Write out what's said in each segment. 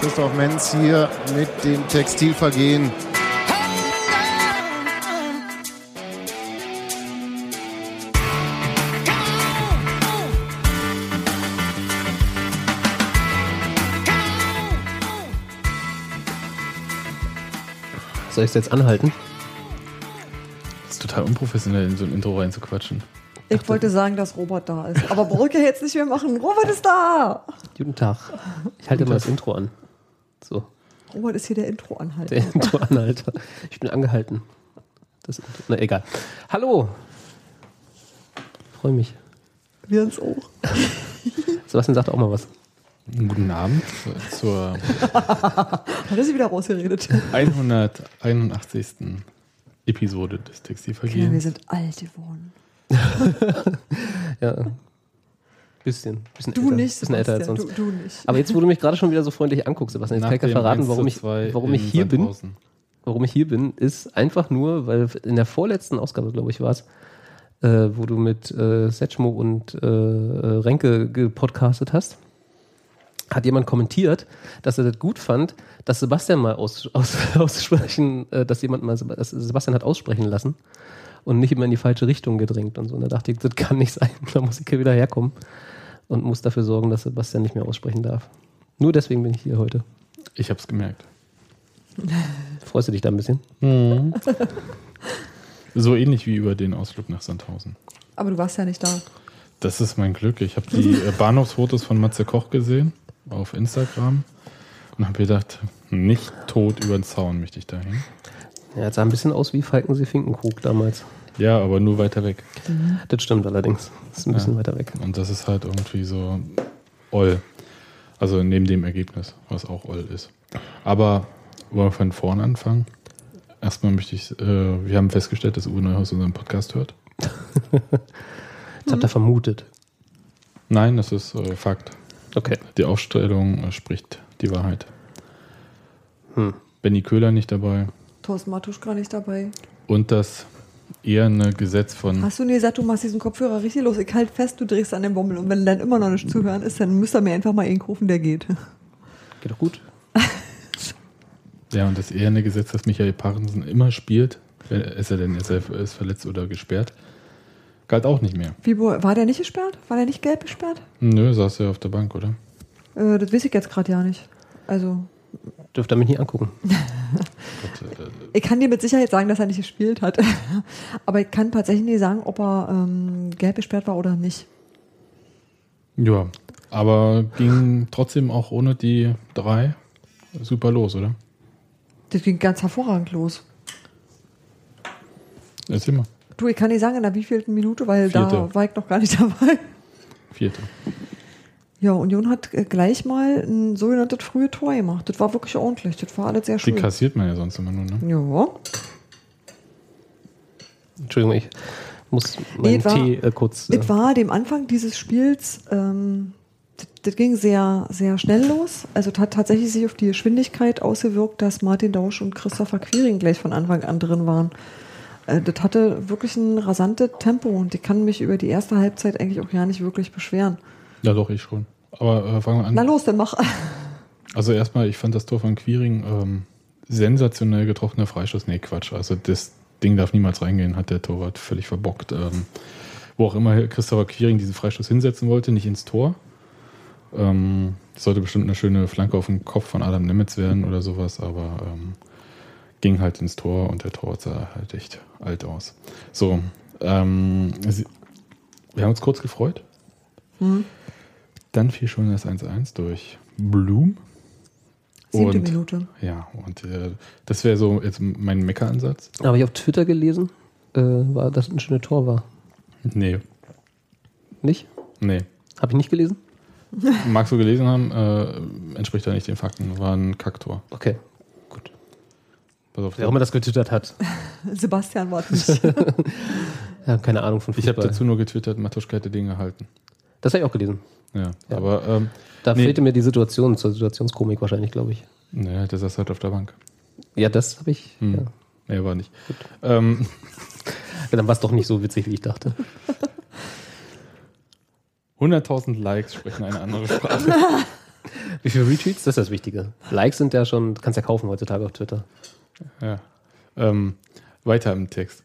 Christoph Menz hier mit dem Textilvergehen. Soll ich es jetzt anhalten? Das ist total unprofessionell, in so ein Intro reinzuquatschen. Ich wollte sagen, dass Robert da ist. Aber Brücke jetzt nicht mehr machen. Robert ist da! Guten Tag. Ich halte mal das Intro an. So, Robert ist hier der Intro-Anhalter. der Intro-Anhalter. Ich bin angehalten. Das Intro. Na, egal. Hallo. Freue mich. Wir uns auch. Sebastian sagt auch mal was. Guten Abend zur Hat er sich wieder rausgeredet? 181. Episode des Ja, wir Textilvergehens. sind alt geworden. Ja. Bisschen. bisschen Du älter, nicht, Bisschen älter als sonst. Du, du nicht. Aber jetzt, wo du mich gerade schon wieder so freundlich anguckst, Sebastian, jetzt Nach kann ich ja verraten, 1 warum ich, 2 warum ich hier bin. Warum ich hier bin, ist einfach nur, weil in der vorletzten Ausgabe, glaube ich, war es, äh, wo du mit äh, Setchmo und äh, äh, Renke gepodcastet hast, hat jemand kommentiert, dass er das gut fand, dass Sebastian mal aus, aus, aussprechen, äh, dass jemand mal Sebastian hat aussprechen lassen und nicht immer in die falsche Richtung gedrängt und so. Und da dachte ich, das kann nicht sein. Da muss ich hier wieder herkommen und muss dafür sorgen, dass Sebastian nicht mehr aussprechen darf. Nur deswegen bin ich hier heute. Ich hab's gemerkt. Freust du dich da ein bisschen? So ähnlich wie über den Ausflug nach Sandhausen. Aber du warst ja nicht da. Das ist mein Glück. Ich habe die äh, Bahnhofsfotos von Matze Koch gesehen auf Instagram und habe gedacht, nicht tot über den Zaun möchte ich da hängen. Ja, es sah ein bisschen aus wie Falkensee Finkenkrug damals. Ja, aber nur weiter weg. Das stimmt allerdings. Das ist ein bisschen weiter weg. Und das ist halt irgendwie so Oll. Also neben dem Ergebnis, was auch Oll ist. Aber wollen wir von vorn anfangen? Erstmal möchte ich, äh, wir haben festgestellt, dass Uwe Neuhaus unseren Podcast hört. Das habt ihr vermutet. Nein, das ist äh, Fakt. Okay. Die Aufstellung äh, spricht die Wahrheit. Hm. Benny Köhler nicht dabei. Thorsten Matuschka nicht dabei. Und das eher ein Gesetz von Hast du nie gesagt, du machst diesen Kopfhörer richtig los? Ich halt fest, du drehst an den Bommel. Und wenn dann immer noch nicht zuhören ist, dann müsst ihr mir einfach mal einen rufen, der geht. Geht doch gut. Ja, und das eherne Gesetz, das Michael Parensen immer spielt, wenn- es sei denn, er ist verletzt oder gesperrt, galt auch nicht mehr. Wie, wo, war der nicht gesperrt? War der nicht gelb gesperrt? Nö, saß er auf der Bank, oder? Äh, das weiß ich jetzt gerade ja nicht. Also, Dürft ihr mich nie angucken. ich kann dir mit Sicherheit sagen, dass er nicht gespielt hat. Aber ich kann tatsächlich nicht sagen, ob er ähm, gelb gesperrt war oder nicht. Ja, aber ging trotzdem auch ohne die drei super los, oder? Das ging ganz hervorragend los. Erzähl mal. Du, ich kann nicht sagen, in der wievielten Minute, weil da Vierte. war ich noch gar nicht dabei. Vierte. Ja, Union hat äh, gleich mal ein sogenanntes frühe Tor gemacht. Das war wirklich ordentlich. Das war alles sehr Die schön. kassiert man ja sonst immer nur, ne? Ja. Entschuldigung, ich muss meinen war- Tee äh, kurz. Äh, Es war dem Anfang dieses Spiels, ähm, das, das ging sehr, sehr schnell los. Also es hat tatsächlich sich auf die Geschwindigkeit ausgewirkt, dass Martin Dausch und Christopher Quiring gleich von Anfang an drin waren. Äh, das hatte wirklich ein rasantes Tempo und ich kann mich über die erste Halbzeit eigentlich auch gar nicht wirklich beschweren. Ja, doch, ich schon. Aber äh, fangen wir an. Na los, dann mach. Also erstmal, ich fand das Tor von Quiring ähm, sensationell getroffener Freischuss. Nee, Quatsch. Also das Ding darf niemals reingehen, hat der Torwart völlig verbockt. Ähm, wo auch immer Christopher Quiring diesen Freistoß hinsetzen wollte, nicht ins Tor. Ähm, das sollte bestimmt eine schöne Flanke auf den Kopf von Adam Nemitz werden oder sowas, aber ähm, ging halt ins Tor und der Torwart sah halt echt alt aus. So, ähm, wir haben uns kurz gefreut. Dann fiel schon das 1-1 durch Blum. Siebte Und- Minute. Ja, und äh, das wäre so jetzt mein Meckeransatz. Habe ich auf Twitter gelesen, äh, war, dass es ein schönes Tor war. Nee, Nicht? nee. Habe ich nicht gelesen? Magst du gelesen haben, äh, entspricht da nicht den Fakten. War ein Kacktor. Okay, gut. Pass auf. Wer auch immer das getwittert hat. Sebastian war es nicht. Ja, keine Ahnung von Ich habe Fußball. dazu nur getwittert, Matuschka hätte den gehalten. das habe ich auch gelesen. Ja, Ja. aber ähm, Da Nee. fehlte mir die Situation zur Situationskomik wahrscheinlich, glaube ich. naja, der saß halt auf der Bank. Ja, das habe ich. Hm. Ja. Nee, war nicht. Ähm, Ja, Dann war es doch nicht so witzig, wie ich dachte. 100.000 Likes sprechen eine andere Sprache. Wie viele Retweets? Das ist das Wichtige. Likes sind ja schon, kannst ja kaufen heutzutage auf Twitter. ja. ähm, weiter im Text.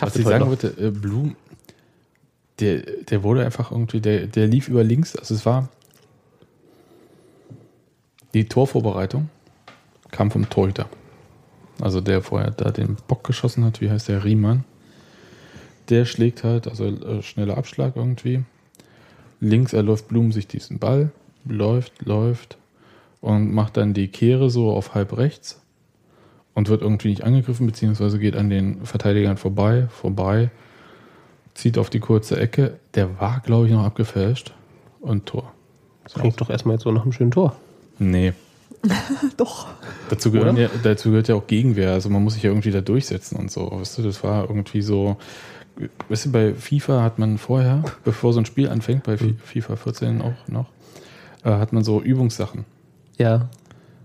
Was ich sagen wollte, äh, Blum, der, der wurde einfach irgendwie, der, der lief über links. Also es war die Torvorbereitung kam vom Torhüter. Also der vorher da den Bock geschossen hat, wie heißt der Riemann. Der schlägt halt, also äh, schneller Abschlag irgendwie. Links erläuft Blum sich diesen Ball, läuft, läuft und macht dann die Kehre so auf halb rechts und wird irgendwie nicht angegriffen, beziehungsweise geht an den Verteidigern vorbei, vorbei, zieht auf die kurze Ecke. Der war, glaube ich, noch abgefälscht und Tor. So. Klingt doch erstmal jetzt so nach einem schönen Tor. Nee. Doch. Dazu, gehören ja, dazu gehört ja auch Gegenwehr. Also man muss sich ja irgendwie da durchsetzen und so. Weißt du, das war irgendwie so. Weißt du, bei FIFA hat man vorher, bevor so ein Spiel anfängt, bei Fi- FIFA 14 auch noch, äh, hat man so Übungssachen. Ja.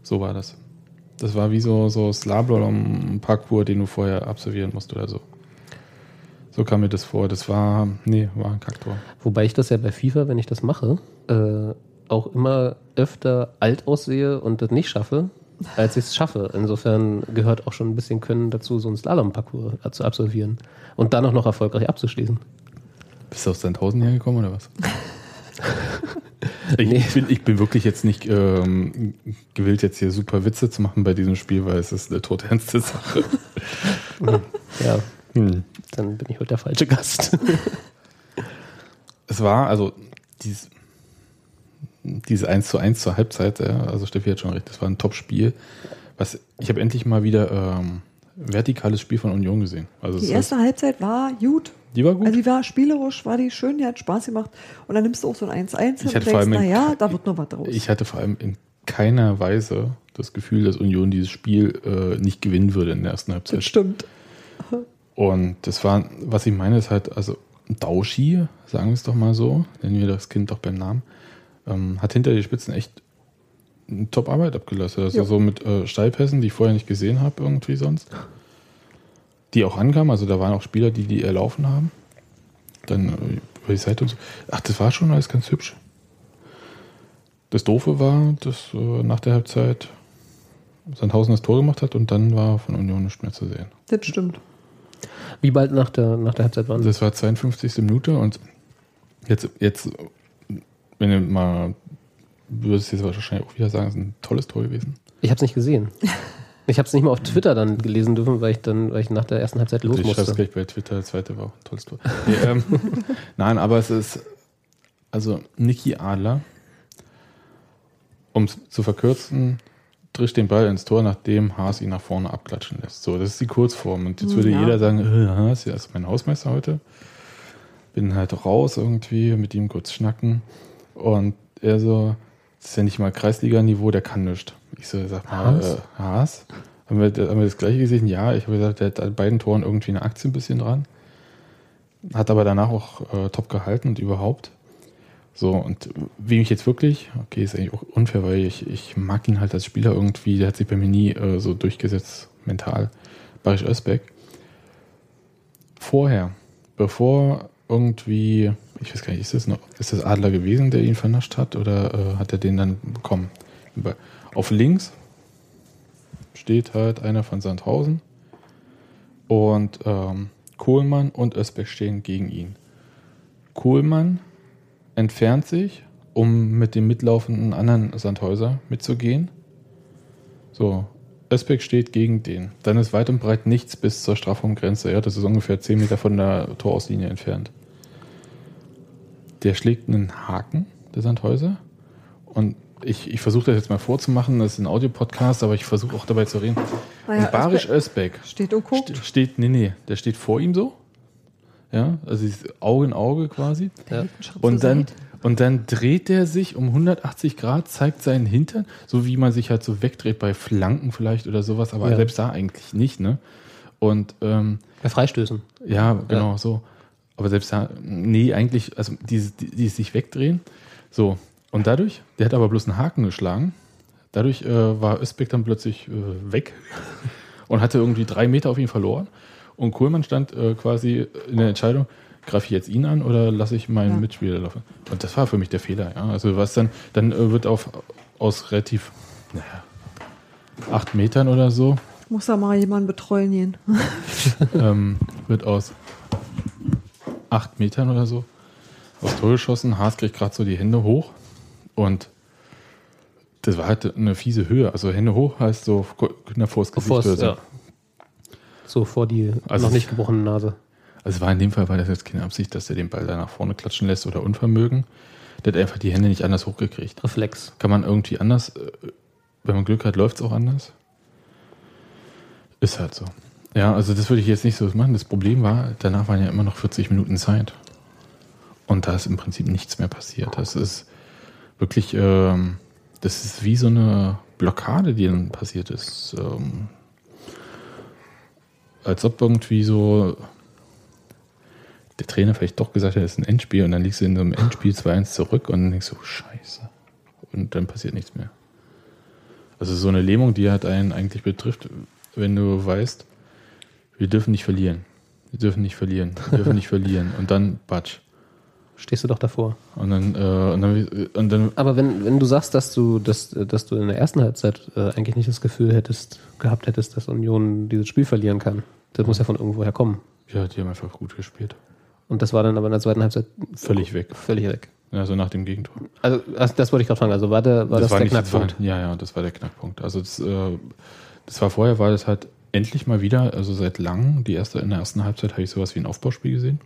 So war das. Das war wie so, so Slalom-Parcours, den du vorher absolvieren musst oder so. So kam mir das vor. Das war, nee, war ein Kacktor. Wobei ich das ja bei FIFA, wenn ich das mache, äh, auch immer öfter alt aussehe und das nicht schaffe, als ich es schaffe. Insofern gehört auch schon ein bisschen Können dazu, so einen Slalom-Parcours zu absolvieren und dann auch noch erfolgreich abzuschließen. Bist du aus Sandhausen hergekommen oder was? ich, ich, bin, ich bin wirklich jetzt nicht ähm, gewillt, jetzt hier super Witze zu machen bei diesem Spiel, weil es ist eine todernste Sache. Ja, Hm. dann bin ich heute der falsche Gast. Es war also dieses, diese 1 zu 1 zur Halbzeit, ja, also Steffi hat schon recht, das war ein Top-Spiel. Was, ich habe endlich mal wieder ähm, vertikales Spiel von Union gesehen. Also Die erste Halbzeit war gut. die war gut. Also die war spielerisch, war die schön, die hat Spaß gemacht. Und dann nimmst du auch so ein 1-1 hin Ich und hatte vor denkst, allem in- naja, da wird noch was draus. Ich hatte vor allem in keiner Weise das Gefühl, dass Union dieses Spiel äh, nicht gewinnen würde in der ersten Halbzeit. das stimmt. Und das war, was ich meine, ist halt, also Dauschi, sagen wir es doch mal so, nennen wir das Kind doch beim Namen, ähm, hat hinter die Spitzen echt eine Top-Arbeit abgelassen. Also Ja. so mit äh, Steilpässen, die ich vorher nicht gesehen habe, irgendwie sonst. Die auch ankamen, also da waren auch Spieler, die die erlaufen haben. Dann äh, über die Seite und so. Ach, das war schon alles ganz hübsch. Das Doofe war, dass äh, nach der Halbzeit Sandhausen das Tor gemacht hat und dann war von Union nichts mehr zu sehen. Das stimmt. Wie bald nach der, nach der Halbzeit waren Das war 52. Minute und jetzt, jetzt, wenn du mal, würdest du jetzt wahrscheinlich auch wieder sagen, es ist ein tolles Tor gewesen. Ich habe es nicht gesehen. Ich habe es nicht mal auf Twitter dann gelesen dürfen, weil ich dann, weil ich nach der ersten Halbzeit los ich schreibe es musste. gleich bei Twitter, das zweite war auch ein tolles Tor. Nee, ähm, nein, aber es ist, also Niki Adler, um es zu verkürzen, trischt den Ball ins Tor, nachdem Haas ihn nach vorne abklatschen lässt. So, das ist die Kurzform. Und jetzt würde Ja. jeder sagen, äh, Haas, ja, ist mein Hausmeister heute. Bin halt raus irgendwie, mit ihm kurz schnacken. Und er so, das ist ja nicht mal Kreisliga-Niveau, der kann nichts. Ich so, sag mal, Haas? Haas? Äh, Haas? Haben, wir, haben wir das gleiche gesehen? Ja, ich habe gesagt, der hat an beiden Toren irgendwie eine Aktie ein bisschen dran. Hat aber danach auch äh, top gehalten und überhaupt. So, und wie mich jetzt wirklich, okay, ist eigentlich auch unfair, weil ich, ich mag ihn halt als Spieler irgendwie, der hat sich bei mir nie äh, so durchgesetzt, mental. Barisch Özbeck. Vorher, bevor irgendwie, ich weiß gar nicht, ist das noch, ist das Adler gewesen, der ihn vernascht hat, oder äh, hat er den dann bekommen? Auf links steht halt einer von Sandhausen und ähm, Kohlmann und Özbeck stehen gegen ihn. Kohlmann entfernt sich, um mit dem mitlaufenden anderen Sandhäuser mitzugehen. So, Özbeck steht gegen den. Dann ist weit und breit nichts bis zur Strafraumgrenze. Ja, das ist ungefähr 10 Meter von der Torauslinie entfernt. Der schlägt einen Haken, der Sandhäuser. Und ich, ich versuche das jetzt mal vorzumachen. Das ist ein Audiopodcast, aber ich versuche auch dabei zu reden. Naja, und Barisch Özbeck Steht steht, nee, nee, der steht vor ihm so. Ja, also ist Auge in Auge quasi. Ja. Und dann, und dann dreht der sich um 180 Grad, zeigt seinen Hintern, so wie man sich halt so wegdreht bei Flanken vielleicht oder sowas, aber Ja. selbst da eigentlich nicht, ne? Und ähm, Bei Freistößen. ja, genau, so. Aber selbst da, nee, eigentlich, also die, die, die sich wegdrehen. So. Und dadurch, der hat aber bloß einen Haken geschlagen. Dadurch äh, war Özbeck dann plötzlich äh, weg und hatte irgendwie drei Meter auf ihn verloren. Und Kohlmann stand äh, quasi in der Entscheidung, greife ich jetzt ihn an oder lasse ich meinen Ja. Mitspieler laufen? Und das war für mich der Fehler. Ja? Also was dann, dann äh, wird auf aus relativ naja, acht Metern oder so Muss da mal jemanden betreuen gehen. ähm, wird aus acht Metern oder so aufs Tor geschossen. Haas kriegt gerade so die Hände hoch und das war halt eine fiese Höhe. Also Hände hoch heißt so na, vors Gesicht so. ja. So vor die Also noch nicht gebrochene Nase. Also war in dem Fall war das jetzt keine Absicht, dass er den Ball da nach vorne klatschen lässt oder Unvermögen. Der hat einfach die Hände nicht anders hochgekriegt. Reflex. Kann man irgendwie anders, äh, wenn man Glück hat, läuft es auch anders. Ist halt so. Ja, also das würde ich jetzt nicht so machen. Das Problem war, danach waren ja immer noch 40 Minuten Zeit. Und da ist im Prinzip nichts mehr passiert. Das ist wirklich, ähm, das ist wie so eine Blockade, die dann passiert ist. Ähm, als ob irgendwie so der Trainer vielleicht doch gesagt hat, es ist ein Endspiel und dann liegst du in so einem Endspiel 2-1 zurück und dann denkst du, scheiße. Und dann passiert nichts mehr. Also so eine Lähmung, die halt einen eigentlich betrifft, wenn du weißt, wir dürfen nicht verlieren. Wir dürfen nicht verlieren. Wir dürfen nicht verlieren. Und dann Batsch. Stehst du doch davor. Und dann, äh, und dann, und dann Aber wenn, wenn du sagst, dass du, dass, dass du in der ersten Halbzeit äh, eigentlich nicht das Gefühl hättest, gehabt hättest, dass Union dieses Spiel verlieren kann, das muss ja von irgendwoher kommen. ja, die haben einfach gut gespielt. Und das war dann aber in der zweiten Halbzeit Völlig weg. völlig weg. Also nach dem Gegentor. Also das, das wollte ich gerade fragen. Also war, der, war das, der nicht- Knackpunkt? war, ja, ja, das war der Knackpunkt. Also das, äh, das war vorher, war das halt endlich mal wieder, also seit langem, die erste, in der ersten Halbzeit habe ich sowas wie ein Aufbauspiel gesehen.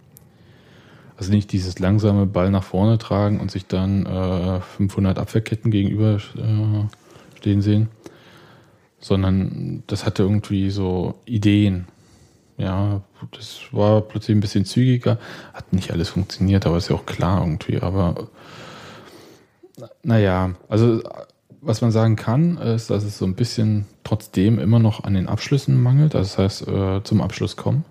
Also nicht dieses langsame Ball nach vorne tragen und sich dann äh, 500 Abwehrketten gegenüber äh, stehen sehen, sondern das hatte irgendwie so Ideen. Ja, das war plötzlich ein bisschen zügiger, hat nicht alles funktioniert, aber ist ja auch klar irgendwie, aber naja, also was man sagen kann, ist, dass es so ein bisschen trotzdem immer noch an den Abschlüssen mangelt. Also das heißt, äh, zum Abschluss kommen.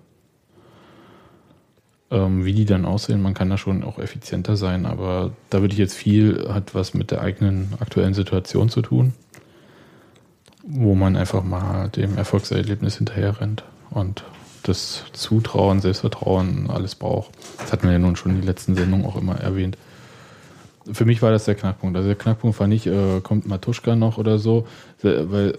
Ähm, wie die dann aussehen, man kann da schon auch effizienter sein, aber da würde ich jetzt viel, hat was mit der eigenen aktuellen Situation zu tun, wo man einfach mal dem Erfolgserlebnis hinterher rennt und das Zutrauen, Selbstvertrauen, alles braucht. Das hatten wir ja nun schon in den letzten Sendungen auch immer erwähnt für mich war das der Knackpunkt. Also der Knackpunkt war nicht, äh, kommt Matuschka noch oder so, weil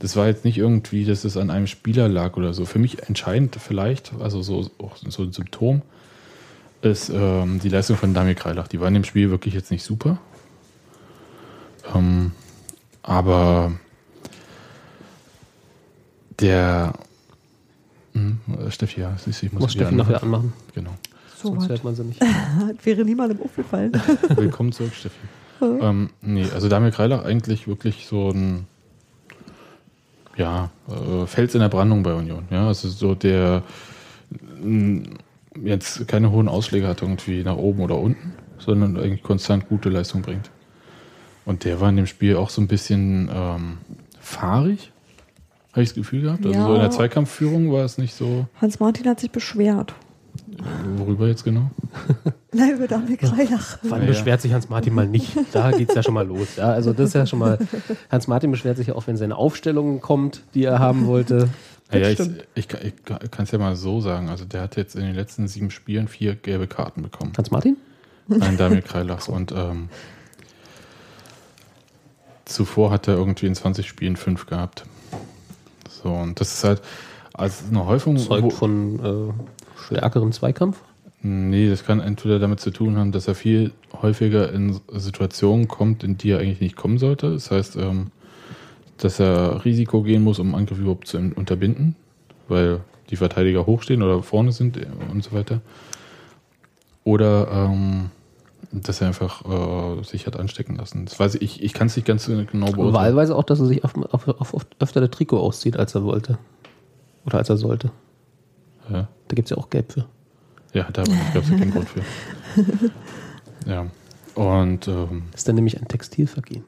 das war jetzt nicht irgendwie, dass es an einem Spieler lag oder so. Für mich entscheidend vielleicht, also so, auch so ein Symptom, ist ähm, die Leistung von Damir Kreilach. Die war in dem Spiel wirklich jetzt nicht super. Ähm, aber der hm, Steffi, ja, siehst du, ich muss, Muss Steffi nachher anmachen. anmachen, Genau. So sonst hört man sie nicht. Wäre niemandem aufgefallen. Willkommen zurück, Steffi. ähm, nee, also Damir Kreilach eigentlich wirklich so ein ja, äh, Fels in der Brandung bei Union. Ja, also so der mh, jetzt keine hohen Ausschläge hat irgendwie nach oben oder unten, sondern eigentlich konstant gute Leistung bringt. Und der war in dem Spiel auch so ein bisschen ähm, fahrig, habe ich das Gefühl gehabt. Also Ja. so in der Zweikampfführung war es nicht so, Hans-Martin hat sich beschwert. Worüber jetzt genau? Nein, über Daniel Kreilach. Wann Ja, ja. beschwert sich Hans-Martin mal nicht? Da geht es ja schon mal los. Ja, also das ist ja schon mal. Hans-Martin beschwert sich ja auch, wenn seine Aufstellung kommt, die er haben wollte. Ja, ich, ich, ich kann es ja mal so sagen. Also der hat jetzt in den letzten sieben Spielen vier gelbe Karten bekommen. Hans-Martin? Nein, Damir Kreilachs. Und ähm, zuvor hat er irgendwie in 20 Spielen fünf gehabt. So, und das ist halt also eine Häufung. Zeugt wo- von äh, stärkeren Zweikampf. Nee, das kann entweder damit zu tun haben, dass er viel häufiger in Situationen kommt, in die er eigentlich nicht kommen sollte. Das heißt, ähm, dass er Risiko gehen muss, um Angriff überhaupt zu unterbinden, weil die Verteidiger hochstehen oder vorne sind äh, und so weiter. Oder ähm, dass er einfach äh, sich hat anstecken lassen. Das weiß ich, ich, ich kann es nicht ganz genau beurteilen. Wahlweise auch, dass er sich auf, auf, auf, auf öfter der Trikot auszieht, als er wollte. Oder als er sollte. Ja. Da gibt es ja auch Gelb für. Ja, da gab es ja keinen Grund für. Ja. Und ähm, Das ist dann nämlich ein Textilvergehen.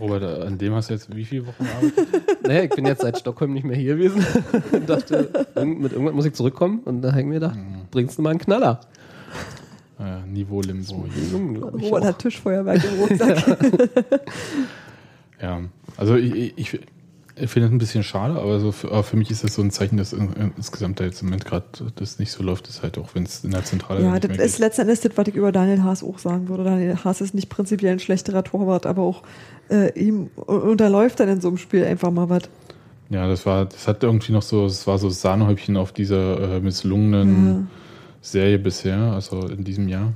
Robert, an dem hast du jetzt wie viele Wochen gearbeitet? Naja, ich bin jetzt seit Stockholm nicht mehr hier gewesen. und dachte, mit irgendwann muss ich zurückkommen. Und da habe ich mir gedacht, bringst du mal einen Knaller. Äh, Niveau Limbo. Robert hat Tischfeuerwerk im Rucksack. Ja, also ich, ich, Ich finde das ein bisschen schade, aber, so für, aber für mich ist das so ein Zeichen, dass in, in, insgesamt da jetzt im Moment gerade das nicht so läuft, ist halt auch, wenn es in der Zentrale Ja, das ist letzten Endes das, was ich über Daniel Haas auch sagen würde. Daniel Haas ist nicht prinzipiell ein schlechterer Torwart, aber auch äh, ihm unterläuft dann in so einem Spiel einfach mal was. Ja, das war, das hat irgendwie noch so, es war so Sahnehäubchen auf dieser äh, misslungenen Serie bisher, also in diesem Jahr.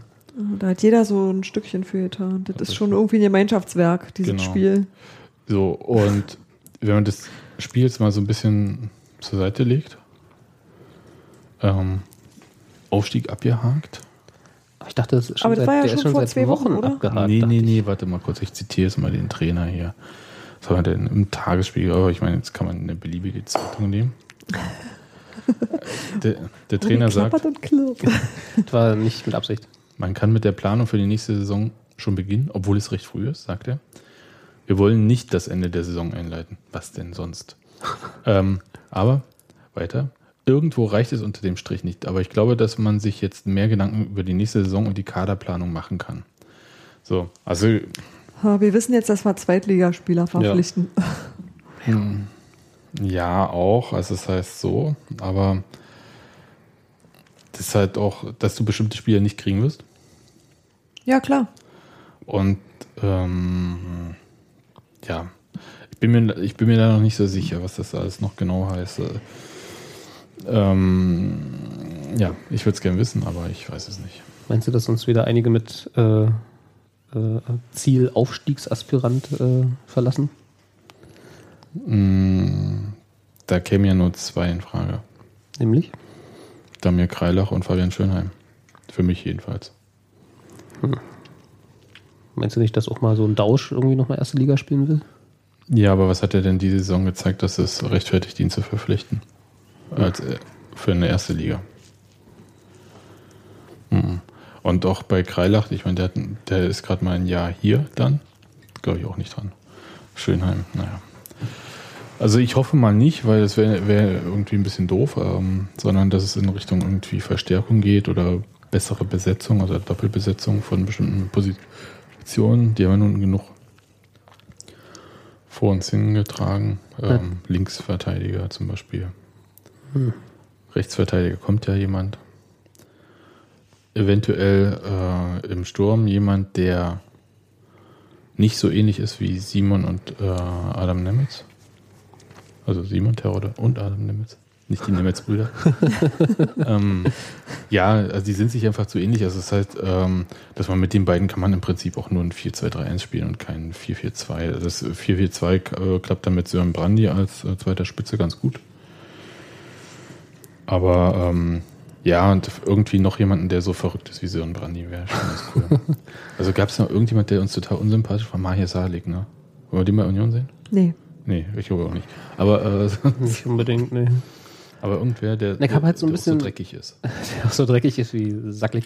Da hat jeder so ein Stückchen für getan. Das, Das ist schon irgendwie ein Gemeinschaftswerk, dieses Genau. Spiel. So, und wenn man das Spiel jetzt mal so ein bisschen zur Seite legt, ähm, Aufstieg abgehakt. Aber ich dachte, das ist schon Aber das seit, war ja der schon ist schon vor seit zwei Wochen, Wochen oder? abgehakt. nee, nee, ich. nee, warte mal kurz, ich zitiere jetzt mal den Trainer hier. Was haben wir denn im Tagesspiel? Aber ich meine, jetzt kann man eine beliebige Zeitung nehmen. der, der Trainer Und sagt. Das war nicht mit Absicht. Man kann mit der Planung für die nächste Saison schon beginnen, obwohl es recht früh ist, sagt er. Wir wollen nicht das Ende der Saison einleiten. Was denn sonst? ähm, aber weiter. Irgendwo reicht es unter dem Strich nicht. Aber ich glaube, dass man sich jetzt mehr Gedanken über die nächste Saison und die Kaderplanung machen kann. So, also Wir wissen jetzt, dass wir Zweitligaspieler verpflichten. ja auch. Also es heißt so, aber das ist halt auch, dass du bestimmte Spieler nicht kriegen wirst. Ja, klar. Und ähm, ja, ich bin, mir, ich bin mir da noch nicht so sicher, was das alles noch genau heißt. Äh, Ähm, ja, ich würde es gerne wissen, aber ich weiß es nicht. Meinst du, dass uns wieder einige mit äh, äh, Ziel Aufstiegsaspirant äh, verlassen? Mm, da kämen ja nur zwei in Frage. Nämlich? Damir Kreilach und Fabian Schönheim. Für mich jedenfalls. Meinst du nicht, dass auch mal so ein Dausch irgendwie nochmal erste Liga spielen will? Ja, aber was hat er denn diese Saison gezeigt, dass es rechtfertigt, ihn zu verpflichten? Als, äh, für eine erste Liga. Mhm. Und auch bei Kreilach, ich meine, der, der ist gerade mal ein Jahr hier dann. Glaube ich auch nicht dran. Schönheim, naja. Also ich hoffe mal nicht, weil das wäre wär irgendwie ein bisschen doof, ähm, sondern dass es in Richtung irgendwie Verstärkung geht oder bessere Besetzung, also Doppelbesetzung von bestimmten Positionen. Die haben wir nun genug vor uns hingetragen. Ähm, Linksverteidiger zum Beispiel. Rechtsverteidiger kommt ja jemand. Eventuell äh, im Sturm jemand, der nicht so ähnlich ist wie Simon und äh, Adam Nemitz. Also Simon Terodde und Adam Nemitz. Nicht die Nemitz-Brüder. ähm, ja, also die sind sich einfach zu ähnlich. Also das heißt, ähm, dass man mit den beiden kann man im Prinzip auch nur ein 4-2-3-1 spielen und kein 4-4-2. Also das 4-4-2 äh, klappt dann mit Sören Brandy als äh, zweiter Spitze ganz gut. Aber ähm, ja, und irgendwie noch jemanden, der so verrückt ist wie Sören Brandy, wäre schon ganz cool. also gab es noch irgendjemand, der uns total unsympathisch war? Mahir Salik, ne? Wollen wir den bei Union sehen? Nee. Nee, ich glaube auch nicht. Aber, äh, Nicht unbedingt, ne. Aber irgendwer, der, Ich hab halt so ein der auch bisschen- so dreckig ist. Der auch so dreckig ist wie sacklig.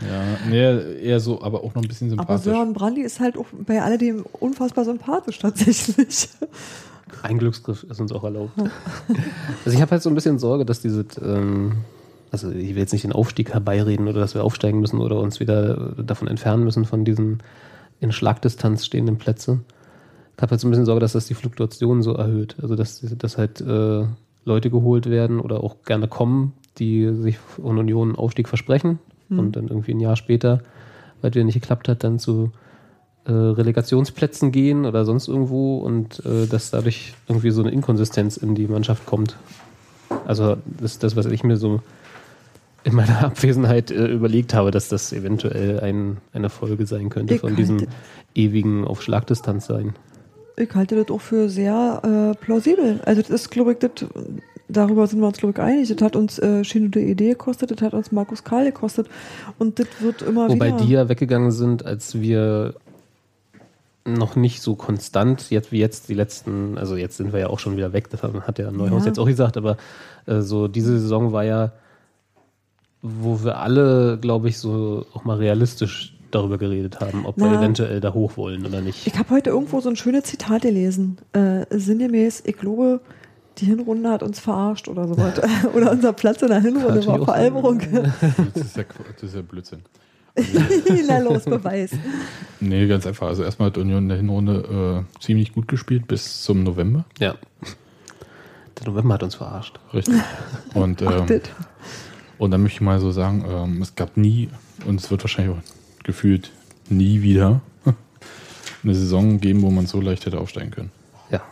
Ja, nee, eher so, aber auch noch ein bisschen Aber sympathisch. Sören Brandi ist halt auch bei alledem unfassbar sympathisch tatsächlich. Ein Glücksgriff ist uns auch erlaubt. also ich habe halt so ein bisschen Sorge, dass diese, ähm, also ich will jetzt nicht den Aufstieg herbeireden oder dass wir aufsteigen müssen oder uns wieder davon entfernen müssen von diesen in Schlagdistanz stehenden Plätzen. Ich habe halt so ein bisschen Sorge, dass das die Fluktuation so erhöht. Also dass, dass halt äh, Leute geholt werden oder auch gerne kommen, die sich von Union einen Aufstieg versprechen und dann irgendwie ein Jahr später, weil der nicht geklappt hat, dann zu äh, Relegationsplätzen gehen oder sonst irgendwo und äh, dass dadurch irgendwie so eine Inkonsistenz in die Mannschaft kommt. Also das ist das, was ich mir so in meiner Abwesenheit äh, überlegt habe, dass das eventuell ein, eine Folge sein könnte Ich von diesem ewigen auf Schlagdistanz sein. Ich halte das auch für sehr äh, plausibel. Also das ist, glaube ich, das, darüber sind wir uns, glaube ich, einig. Das hat uns äh, Shinode Idee gekostet, das hat uns Markus Karl gekostet und das wird immer Wobei wieder... die ja weggegangen sind, als wir noch nicht so konstant, jetzt wie jetzt die letzten, also jetzt sind wir ja auch schon wieder weg, das hat ja Neuhaus Ja. jetzt auch gesagt, aber äh, so diese Saison war ja, wo wir alle, glaube ich, so auch mal realistisch darüber geredet haben, ob wir Na. eventuell da hoch wollen oder nicht. Ich habe heute irgendwo so ein schönes Zitat gelesen. Äh, sinngemäß, ich glaube, die Hinrunde hat uns verarscht oder sowas. oder unser Platz in der Hinrunde war. Veralberung. Das ist ja, das ist ja Blödsinn. Na los, Beweis. Nee, ganz einfach. Also erstmal hat Union in der Hinrunde äh, ziemlich gut gespielt bis zum November. Ja. Der November hat uns verarscht. Richtig. Und, ähm, und dann möchte ich mal so sagen, ähm, es gab nie, und es wird wahrscheinlich auch gefühlt nie wieder eine Saison geben, wo man so leicht hätte aufsteigen können. Ja.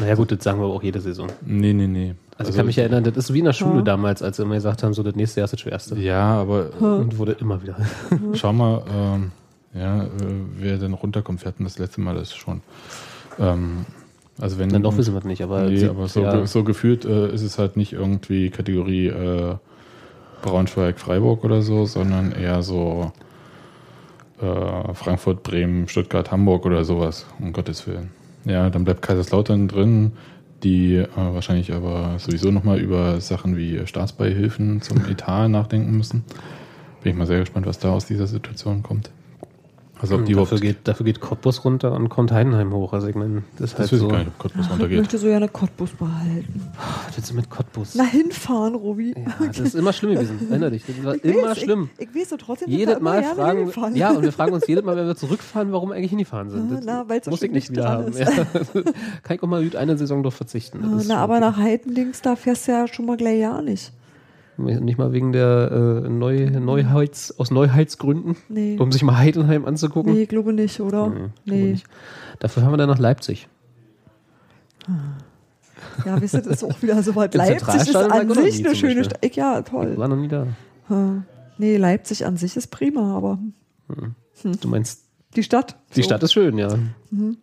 Naja, gut, das sagen wir aber auch jede Saison. Nee, nee, nee. Also, ich kann mich erinnern, das ist wie in der Schule Ja. damals, als wir immer gesagt haben, so das nächste Jahr ist das schwerste. Ja, aber Und wurde immer wieder. schau mal, ähm, ja, äh, wer denn runterkommt. Wir hatten das letzte Mal das schon. Ähm, also wenn Dann doch wissen wir es nicht, aber, Nee, sie- aber so, ja, so gefühlt äh, ist es halt nicht irgendwie Kategorie äh, Braunschweig, Freiburg oder so, sondern eher so äh, Frankfurt, Bremen, Stuttgart, Hamburg oder sowas, um Gottes Willen. Ja, dann bleibt Kaiserslautern drin, die äh, wahrscheinlich aber sowieso nochmal über Sachen wie Staatsbeihilfen zum Etat nachdenken müssen. Bin ich mal sehr gespannt, was da aus dieser Situation kommt. Also ob die dafür, überhaupt... geht, dafür geht Cottbus runter und kommt Heidenheim hoch. Also ich meine, das ist halt das so. ich gar nicht, ob Cottbus Ich runtergeht. möchte so gerne Cottbus behalten. Was willst du mit Cottbus? Na, hinfahren, Robi. Ja, das ist immer schlimm gewesen. Erinner dich. Das war Ich immer weiß, schlimm. Ich, ich weiß so trotzdem, Jedes Mal fragen, hingefahren. ja, und wir fragen uns jedes Mal, wenn wir zurückfahren, warum eigentlich hingefahren sind. Das na, weil's so muss ich nicht wieder haben. Ja. Kann ich auch mal eine Saison doch verzichten. Na, aber okay. nach Heidendings, da fährst du ja schon mal gleich ja nicht. Nicht mal wegen der äh, Neu Neuheits, aus Neuheitsgründen, Nee. um sich mal Heidenheim anzugucken. Nee, glaube nicht, oder? Nee, glaube Nee. nicht. Dafür fahren wir dann nach Leipzig. Ja, wisst ihr, das ist auch wieder so weit. Leipzig ist ich an sich eine schöne. Stadt. Ja, Ich toll. war noch nie da. Hm. Nee, Leipzig an sich ist prima, aber Du meinst, die Stadt. die so. Stadt ist schön, ja. Mhm.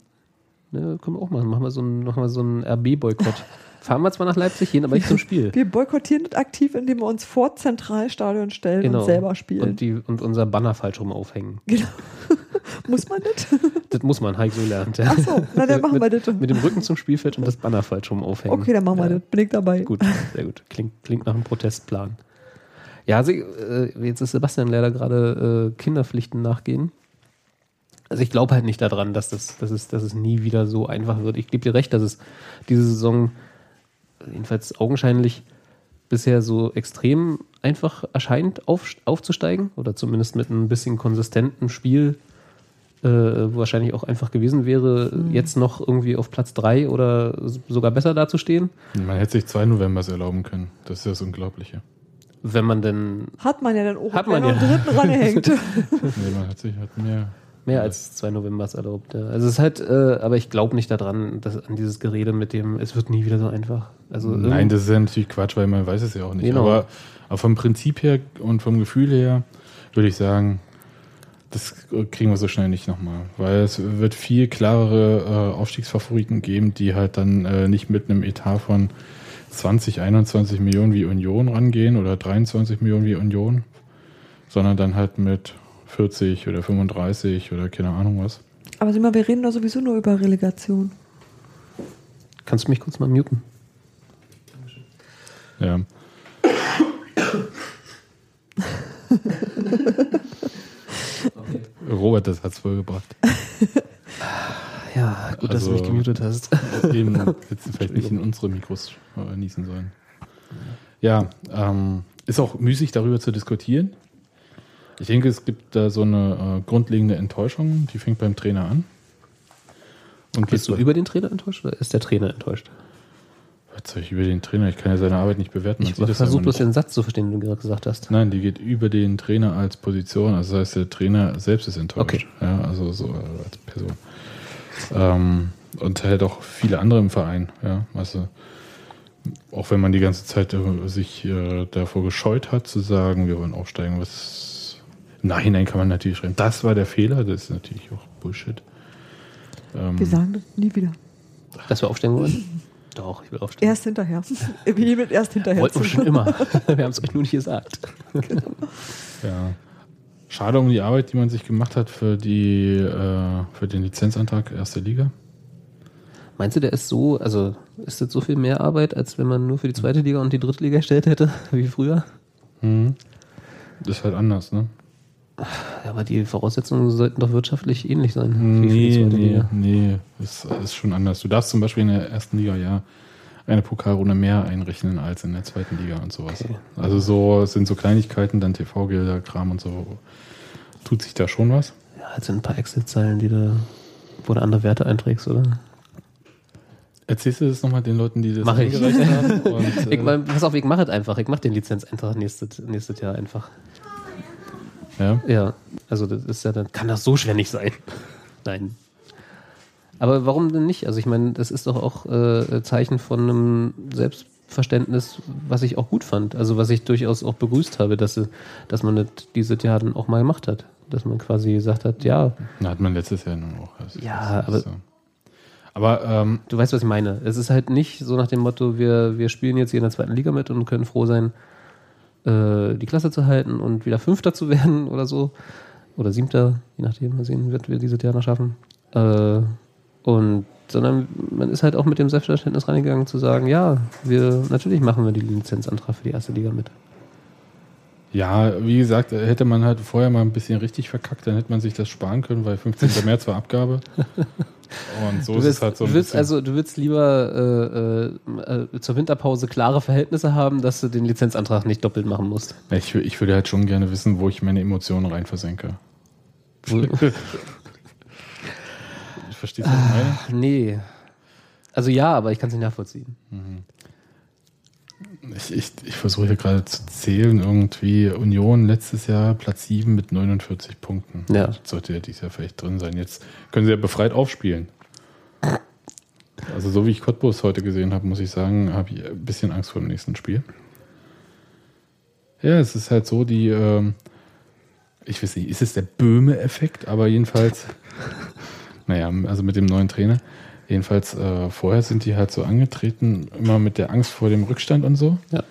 Ne, können wir auch machen. Machen wir so einen, machen wir so einen RB-Boykott. Fahren wir zwar nach Leipzig, gehen aber nicht zum Spiel. Wir boykottieren das aktiv, indem wir uns vor Zentralstadion stellen und selber spielen. Genau. Und, die, und unser Banner falsch rum aufhängen. genau. Muss man das? Das muss man, Heiko lernt. Ja. Ach so, na, dann machen wir mit, das. Mit dem Rücken zum Spielfeld und das Banner falsch rum aufhängen. Okay, dann machen wir ja. das. Bin ich dabei. Gut, sehr gut. Klingt, klingt nach einem Protestplan. Ja, also, äh, jetzt ist Sebastian leider gerade äh, Kinderpflichten nachgehen. Also ich glaube halt nicht daran, dass, das, dass, es, dass es nie wieder so einfach wird. Ich gebe dir recht, dass es diese Saison jedenfalls augenscheinlich bisher so extrem einfach erscheint, auf, aufzusteigen. Oder zumindest mit ein bisschen konsistentem Spiel äh, wahrscheinlich auch einfach gewesen wäre, jetzt noch irgendwie auf Platz 3 oder sogar besser dazustehen. Man hätte sich zwei Novembers erlauben können. Das ist das Unglaubliche. Wenn man denn Hat man ja dann auch, Hat man ja. dritten rangehängt. Nee, man hat sich halt mehr. Mehr als zwei Novembers erlaubt. Ja. Also es ist halt, äh, aber ich glaube nicht daran, dass an dieses Gerede mit dem, es wird nie wieder so einfach. Also Nein, das ist ja natürlich Quatsch, weil man weiß es ja auch nicht. Genau. Aber, aber vom Prinzip her und vom Gefühl her würde ich sagen, das kriegen wir so schnell nicht nochmal. Weil es wird viel klarere äh, Aufstiegsfavoriten geben, die halt dann äh, nicht mit einem Etat von 20, 21 Millionen wie Union rangehen oder 23 Millionen wie Union, sondern dann halt mit 40 oder 35 oder keine Ahnung was. Aber sieh mal, wir reden doch sowieso nur über Relegation. kannst du mich kurz mal muten? Ja. Robert, das hat's wohl gebracht. Ja, gut, dass du mich Also- gemutet hast. Eben jetzt vielleicht nicht in unsere Mikros äh, niesen sollen. Ja, ähm, ist auch müßig darüber zu diskutieren. Ich denke, es gibt da so eine äh, grundlegende Enttäuschung, die fängt beim Trainer an. Und Bist du über den Trainer enttäuscht oder ist der Trainer enttäuscht? Was soll ich über den Trainer? Ich kann ja seine Arbeit nicht bewerten. man Ich versuche bloß den Satz zu verstehen, den du gerade gesagt hast. Nein, die geht über den Trainer als Position. Also das heißt, der Trainer selbst ist enttäuscht. Okay. Ja, also so äh, als Person. Ähm, und halt auch viele andere im Verein. Ja, also auch wenn man die ganze Zeit äh, sich äh, davor gescheut hat, zu sagen, wir wollen aufsteigen, was im Nachhinein kann man natürlich schreiben, das war der Fehler, das ist natürlich auch Bullshit. Ähm, Wir sagen das nie wieder. Dass wir aufsteigen wollen? Doch, ich will aufsteigen. Erst hinterher. Wir nehmen erst hinterher Wollten wir schon immer. wir haben es euch nur nicht gesagt. Ja. Schade um die Arbeit, die man sich gemacht hat für, die, äh, für den Lizenzantrag erste Liga. Meinst du, der ist so, also ist das so viel mehr Arbeit, als wenn man nur für die zweite Liga und die dritte Liga gestellt hätte, wie früher? Mhm. Das ist halt anders, ne? Ja, aber die Voraussetzungen sollten doch wirtschaftlich ähnlich sein. Nee, nee, nee. Das ist schon anders. Du darfst zum Beispiel in der ersten Liga ja eine Pokalrunde mehr einrechnen als in der zweiten Liga und sowas. Okay. Also so sind so Kleinigkeiten, dann TV-Gelder, Kram und so. Tut sich da schon was? Ja, halt sind ein paar Excel-Zeilen, die du, wo du andere Werte einträgst, oder? Erzählst du das nochmal den Leuten, die das Mach ich. haben? Und, Ich, äh, mein, pass auf, ich mache es einfach. Ich mache den Lizenzeintrag nächstes, nächstes Jahr einfach. Ja. Ja, also das ist ja dann, kann das so schwer nicht sein. Nein. Aber warum denn nicht? Also ich meine, das ist doch auch äh, Zeichen von einem Selbstverständnis, was ich auch gut fand. Also was ich durchaus auch begrüßt habe, dass, dass man Jahr dann auch mal gemacht hat. Dass man quasi gesagt hat, ja, Na, hat man letztes Jahr nun auch. Das Ja, aber- so. Aber ähm, du weißt, was ich meine. Es ist halt nicht so nach dem Motto, wir, wir spielen jetzt hier in der zweiten Liga mit und können froh sein, äh, die Klasse zu halten und wieder Fünfter zu werden oder so. Oder Siebter, je nachdem, mal sehen, wird wir dieses Jahr noch schaffen. Äh, und sondern man ist halt auch mit dem Selbstverständnis reingegangen zu sagen, ja, wir natürlich machen wir die Lizenzantrag für die erste Liga mit. ja, wie gesagt, hätte man halt vorher mal ein bisschen richtig verkackt, dann hätte man sich das sparen können, weil 15. März war Abgabe. Und so Du ist willst, es halt so ein du willst bisschen. also, du willst lieber äh, äh, äh, zur Winterpause klare Verhältnisse haben, dass du den Lizenzantrag nicht doppelt machen musst. ich, ich würde halt schon gerne wissen, wo ich meine Emotionen rein versenke. Verstehst du, was ich meine? Nee. Also ja, aber ich kann es nicht nachvollziehen. Ich, ich, ich versuche hier gerade zu zählen, irgendwie Union letztes Jahr Platz 7 mit 49 Punkten. Ja. Das sollte ja dieses Jahr vielleicht drin sein. Jetzt können sie ja befreit aufspielen. Also so wie ich Cottbus heute gesehen habe, muss ich sagen, habe ich ein bisschen Angst vor dem nächsten Spiel. Ja, es ist halt so, die, ähm, ich weiß nicht, ist es der Böhme-Effekt, aber jedenfalls, naja, also mit dem neuen Trainer, jedenfalls äh, vorher sind die halt so angetreten, immer mit der Angst vor dem Rückstand und so. Ja.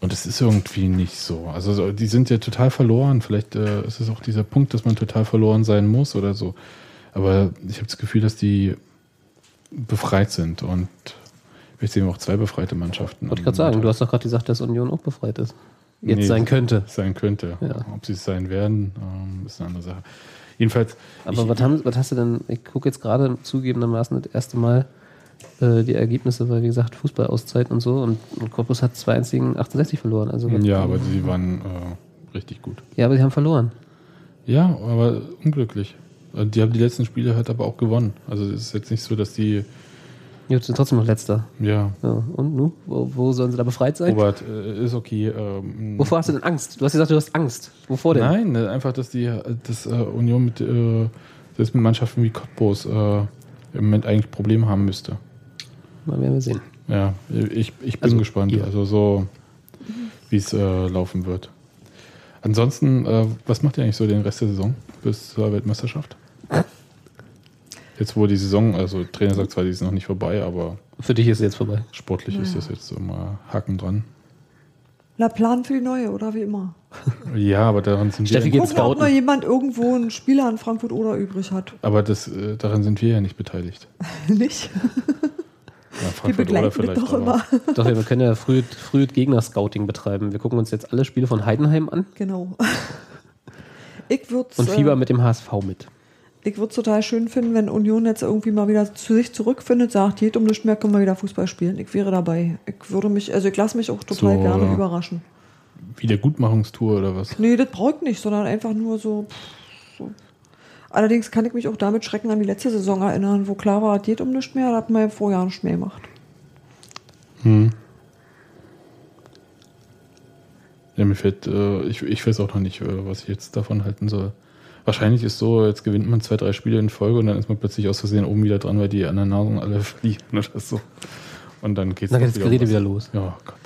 Und es ist irgendwie nicht so. Also so, die sind ja total verloren. Vielleicht äh, ist es auch dieser Punkt, dass man total verloren sein muss oder so. Aber ich habe das Gefühl, dass die befreit sind und wir sehen auch zwei befreite Mannschaften. Wollte ich gerade sagen, du hast doch gerade gesagt, dass Union auch befreit ist. Jetzt Nee, sein könnte. Sein könnte. Ja. Ob sie es sein werden, ähm, ist eine andere Sache. Jedenfalls. Aber ich, was, haben, was hast du denn, ich gucke jetzt gerade zugegebenermaßen das erste Mal äh, die Ergebnisse, weil wie gesagt, Fußballauszeit und so und, und Cottbus hat zwei einzigen 68 verloren. Also ja, aber sie waren äh, richtig gut. ja, aber sie haben verloren. Ja, aber unglücklich. Die haben die letzten Spiele halt aber auch gewonnen. Also es ist jetzt nicht so, dass die, Jetzt sind trotzdem noch letzter. ja, Ja, und nu? Wo, wo sollen sie da befreit sein? Robert, äh, ist okay. Ähm, Wovor hast du denn Angst? Du hast gesagt, du hast Angst. Wovor denn? Nein, äh, einfach, dass die dass, äh, Union mit, äh, das mit Mannschaften wie Cottbus äh, im Moment eigentlich Probleme haben müsste. Mal werden wir sehen. Ja, ich, ich bin Also, gespannt. ihr. Also so, wie es äh, laufen wird. Ansonsten, äh, was macht ihr eigentlich so den Rest der Saison bis zur Weltmeisterschaft? Jetzt, wo die Saison, also Trainer sagt zwar, die ist noch nicht vorbei, aber Für dich ist es jetzt vorbei. sportlich ist das jetzt so mal Haken dran. Na, Plan für die neue, oder wie immer. Ja, aber daran sind Steffi wir, geht Gucken, ob mal jemand irgendwo einen Spieler in Frankfurt oder übrig hat. aber das, äh, daran sind wir ja nicht beteiligt. Nicht? Ja, Wir Frankfurt begleiten das doch aber- immer. Doch, wir können ja früh, früh Gegner-Scouting betreiben. Wir gucken uns jetzt alle Spiele von Heidenheim an Genau. Ich würde und Fieber mit dem HSV mit. Ich würde es total schön finden, wenn Union jetzt irgendwie mal wieder zu sich zurückfindet, sagt, geht um nichts mehr, können wir wieder Fußball spielen. Ich wäre dabei. Ich würde mich, also ich lasse mich auch total So, gerne überraschen. Wiedergutmachungstour oder was? Nee, das brauche ich nicht, sondern einfach nur so, pff, so. Allerdings kann ich mich auch damit schrecken an die letzte Saison erinnern, wo klar war, geht um nichts mehr, da hat man ja vorher nicht mehr gemacht. Hm. Ja, mir fällt, äh, ich, ich weiß auch noch nicht, äh, was ich jetzt davon halten soll. Wahrscheinlich ist so, jetzt gewinnt man zwei, drei Spiele in Folge und dann ist man plötzlich aus Versehen oben wieder dran, weil die anderen Nasen alle verlieren oder so. Und dann geht's Dann geht das Gerede um was. wieder los. Ja, Gott.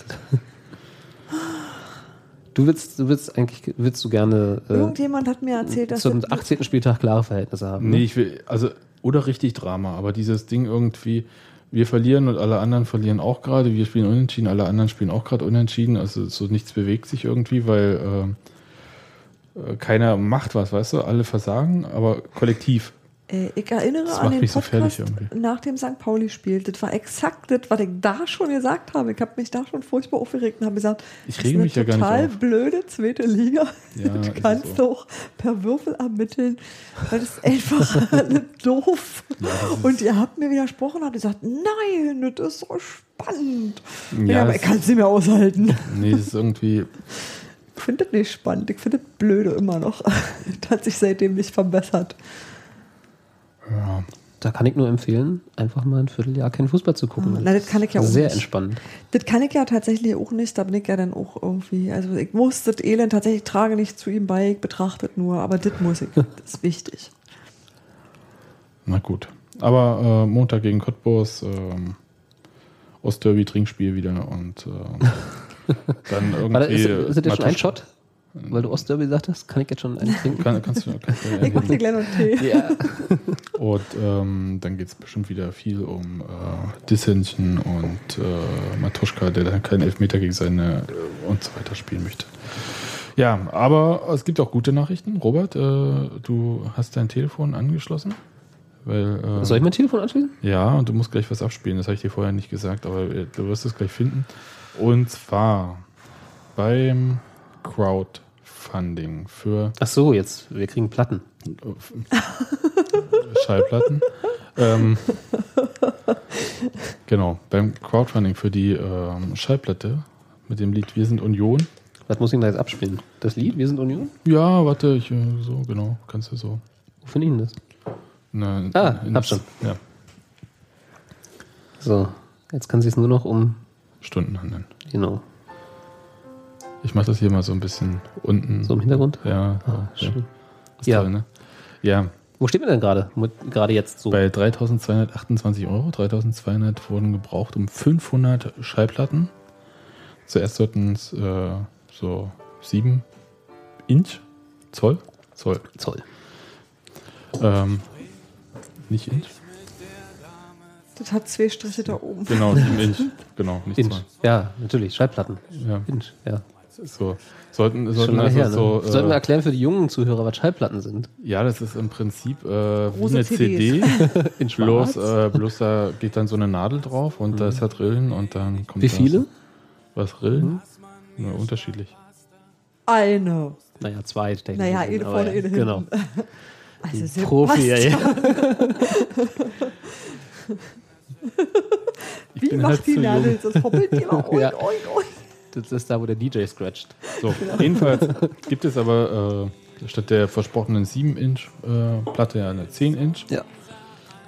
Du willst, du willst eigentlich, willst du gerne äh, Irgendjemand hat mir erzählt, dass zum das- 18. Spieltag klare Verhältnisse haben. Nee, ne? ich will, also, oder richtig Drama, aber dieses Ding irgendwie, wir verlieren und alle anderen verlieren auch gerade, wir spielen unentschieden, alle anderen spielen auch gerade unentschieden, also so nichts bewegt sich irgendwie, weil äh, keiner macht was, weißt du, alle versagen, aber kollektiv. Äh, ich erinnere Das an den so Podcast irgendwie. nach dem St. Pauli-Spiel. Das war exakt das, was ich da schon gesagt habe. Ich habe mich da schon furchtbar aufgeregt und habe gesagt, Ich rege ist mich eine ja gar nicht total blöde zweite Liga. Ja, du ist kannst so. doch per Würfel ermitteln. Das ist einfach doof. und ihr habt mir widersprochen und habt gesagt, nein, das ist so spannend. Ja, Ja, aber ich kann es nicht mehr aushalten. Nee, das ist irgendwie. Finde das nicht spannend. Ich finde das blöde immer noch. das hat sich seitdem nicht verbessert. Ja. Da kann ich nur empfehlen, einfach mal ein Vierteljahr keinen Fußball zu gucken. Na, das kann ich ja auch Sehr nicht. entspannend. Das kann ich ja tatsächlich auch nicht. Da bin ich ja dann auch irgendwie. Also ich muss das Elend tatsächlich trage nicht zu ihm bei, ich betrachte es nur, aber das muss ich. Das ist wichtig. Na gut. Aber äh, Montag gegen Cottbus, ähm, Ostderby Trinkspiel wieder und ähm, dann irgendwie. Warte, ist, ist das jetzt schon ein Shot? Weil du Ostderby gesagt hast, kann ich jetzt schon einen trinken? Kann, kannst du, kannst du ja Ich mache dir gleich noch einen Tee. ja. Und ähm, dann geht es bestimmt wieder viel um äh, Dissension und äh, Matuschka, der dann keinen Elfmeter gegen seine äh, und so weiter spielen möchte. Ja, aber es gibt auch gute Nachrichten. Robert, äh, du hast dein Telefon angeschlossen? Weil, äh, Soll ich mein Telefon anschließen? Ja, und du musst gleich was abspielen. Das habe ich dir vorher nicht gesagt, aber äh, du wirst es gleich finden. Und zwar beim Crowdfunding für Ach so, jetzt, wir kriegen Platten. Schallplatten. ähm, genau, beim Crowdfunding für die ähm, Schallplatte mit dem Lied Wir sind Union. Was muss ich denn da jetzt abspielen? Das Lied, Wir sind Union? Ja, warte, ich, äh, so, genau, kannst du so. Wo finde ich denn das? Na, Ah, in- hab schon. Ja, So, jetzt kann es nur noch um, Stunden handeln. genau, Ich mache das hier mal so ein bisschen unten. so im Hintergrund. Ja, Ah, ja. schön. Ja. toll, ne? Ja, Wo steht man denn gerade? Gerade jetzt so. bei 3228 Euro. 3200 wurden gebraucht um 500 Schallplatten. Zuerst sollten es äh, so 7 Inch, Zoll, Zoll, Zoll. ähm, nicht Inch, Das hat zwei Striche da oben. genau, 7 Inch, genau, nicht Inch. Zoll. Ja, natürlich, Schallplatten. Ja, Inch, ja. so. Sollten, sollten also her, ne? so, Sollten wir äh, erklären für die jungen Zuhörer, was Schallplatten sind? ja, das ist im Prinzip äh, wie eine CD, In bloß, äh, bloß da geht dann so eine Nadel drauf und da ist halt Rillen und dann kommt Wie viele? So, was Rillen? Ja, unterschiedlich. Eine. Naja, zwei. denke Naja, ich. eine Aber vorne, eine Genau. Also sehr Profi, ja, ja. Wie macht halt die. Nadel? Das hoppelt die immer. Oink, Ja. oink, oink. Das ist da, wo der DJ scratcht. So, jedenfalls gibt es aber äh, statt der versprochenen 7-Inch-Platte ja eine 10-Inch Ja.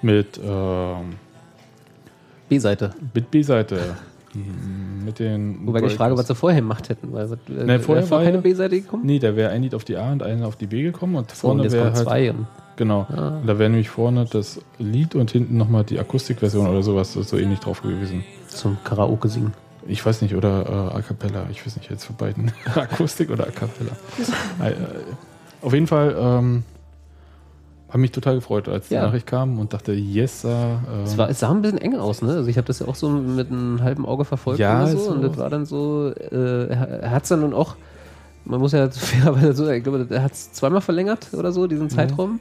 mit, ähm, B-Seite. mit B-Seite. Mit den. Wobei ich frage, was sie vorher gemacht hätten. Weil, was- äh, Nee, vorher wäre war keine B-Seite gekommen. Nee, da wäre ein Lied auf die A und eine auf die B gekommen und vorne wäre halt. zwei. Genau. Ah. Und Da wäre nämlich vorne das Lied und hinten nochmal die Akustikversion oder sowas so ähnlich drauf gewesen. zum Karaoke singen. Ich weiß nicht, oder äh, A Cappella. Ich weiß nicht, jetzt für beiden. Akustik oder A Cappella. äh, äh, auf jeden Fall ähm, habe mich total gefreut, als Ja. die Nachricht kam und dachte, yes, äh, Es, war, es sah ein bisschen eng aus, ne? Also ich habe das ja auch so mit einem halben Auge verfolgt Ja, oder so. so. Und das war dann so, äh, er hat es dann nun auch, man muss ja fairerweise so ich glaube, er hat es zweimal verlängert oder so, Mhm. diesen Zeitraum.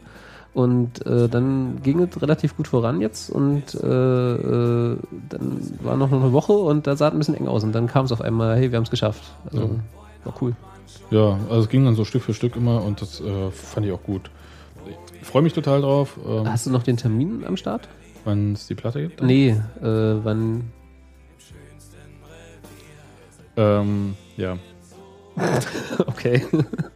Und äh, dann ging es relativ gut voran jetzt und äh, äh, dann war noch eine Woche und da sah es ein bisschen eng aus. Und dann kam es auf einmal, hey, wir haben es geschafft. Also Ja. war cool. ja, also es ging dann so Stück für Stück immer und das äh, fand ich auch gut. Ich freue mich total drauf, ähm, Hast du noch den Termin am Start? wann es die Platte gibt. Nee, äh, wann. Ähm, ja, Okay.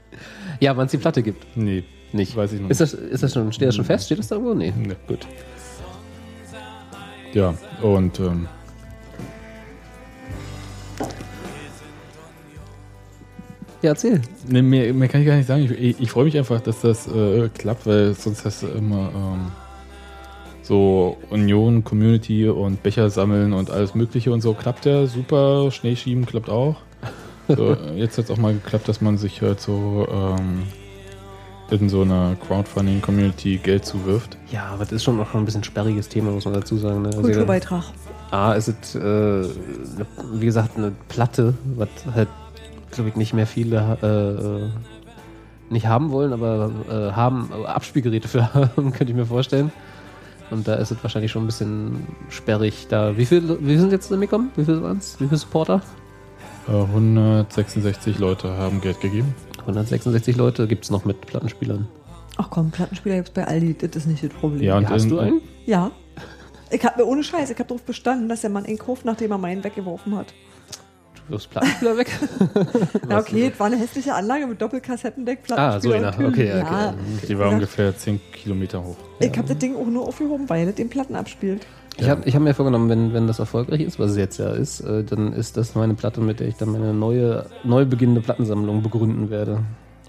ja, wann es die Platte gibt. nee, Nicht. weiß ich noch Ist das, ist das schon, steht das schon fest? Steht das da irgendwo? Nee. Nee, gut. Ja, und ähm, Ja, erzähl. nee, mehr, mehr kann ich gar nicht sagen. Ich, ich, ich freue mich einfach, dass das äh, klappt, weil sonst hast du immer ähm, so Union, Community und Becher sammeln und alles Mögliche und so. Klappt ja super. Schneeschieben klappt auch. So, jetzt hat es auch mal geklappt, dass man sich halt so ähm, in so einer Crowdfunding-Community Geld zuwirft. Ja, aber das ist schon noch ein bisschen sperriges Thema, muss man dazu sagen. Ne? Also, Kulturbeitrag. A, ist es, äh, eine, wie gesagt, eine Platte, was halt, glaube ich, nicht mehr viele äh, äh, nicht haben wollen, aber äh, haben äh, Abspielgeräte für haben, könnte ich mir vorstellen. Und da ist es wahrscheinlich schon ein bisschen sperrig. Da, wie viel, wie sind jetzt mitgekommen? Wie viel waren es? Wie viele Supporter? Äh, 166 Leute haben Geld gegeben. 166 Leute gibt es noch mit Plattenspielern. Ach komm, Plattenspieler gibt es bei Aldi, das ist nicht das Problem. Ja, und Hast in- du einen? Ja. Ich habe mir ohne Scheiß, ich habe darauf bestanden, dass der Mann ihn kauft, nachdem er meinen weggeworfen hat. Das Plattenspieler weg? Ja, okay, es war eine hässliche Anlage mit Doppelkassettendeck, Ah, so Plattenspieler einer. und Türen. Okay, okay. Ja. Die war Ja. ungefähr 10 Kilometer hoch. Ich habe das Ding auch nur aufgehoben, weil es den Platten abspielt. Ich habe ich hab mir vorgenommen, wenn, wenn das erfolgreich ist, was es jetzt ja ist, äh, dann ist das meine Platte, mit der ich dann meine neue, neu beginnende Plattensammlung begründen werde.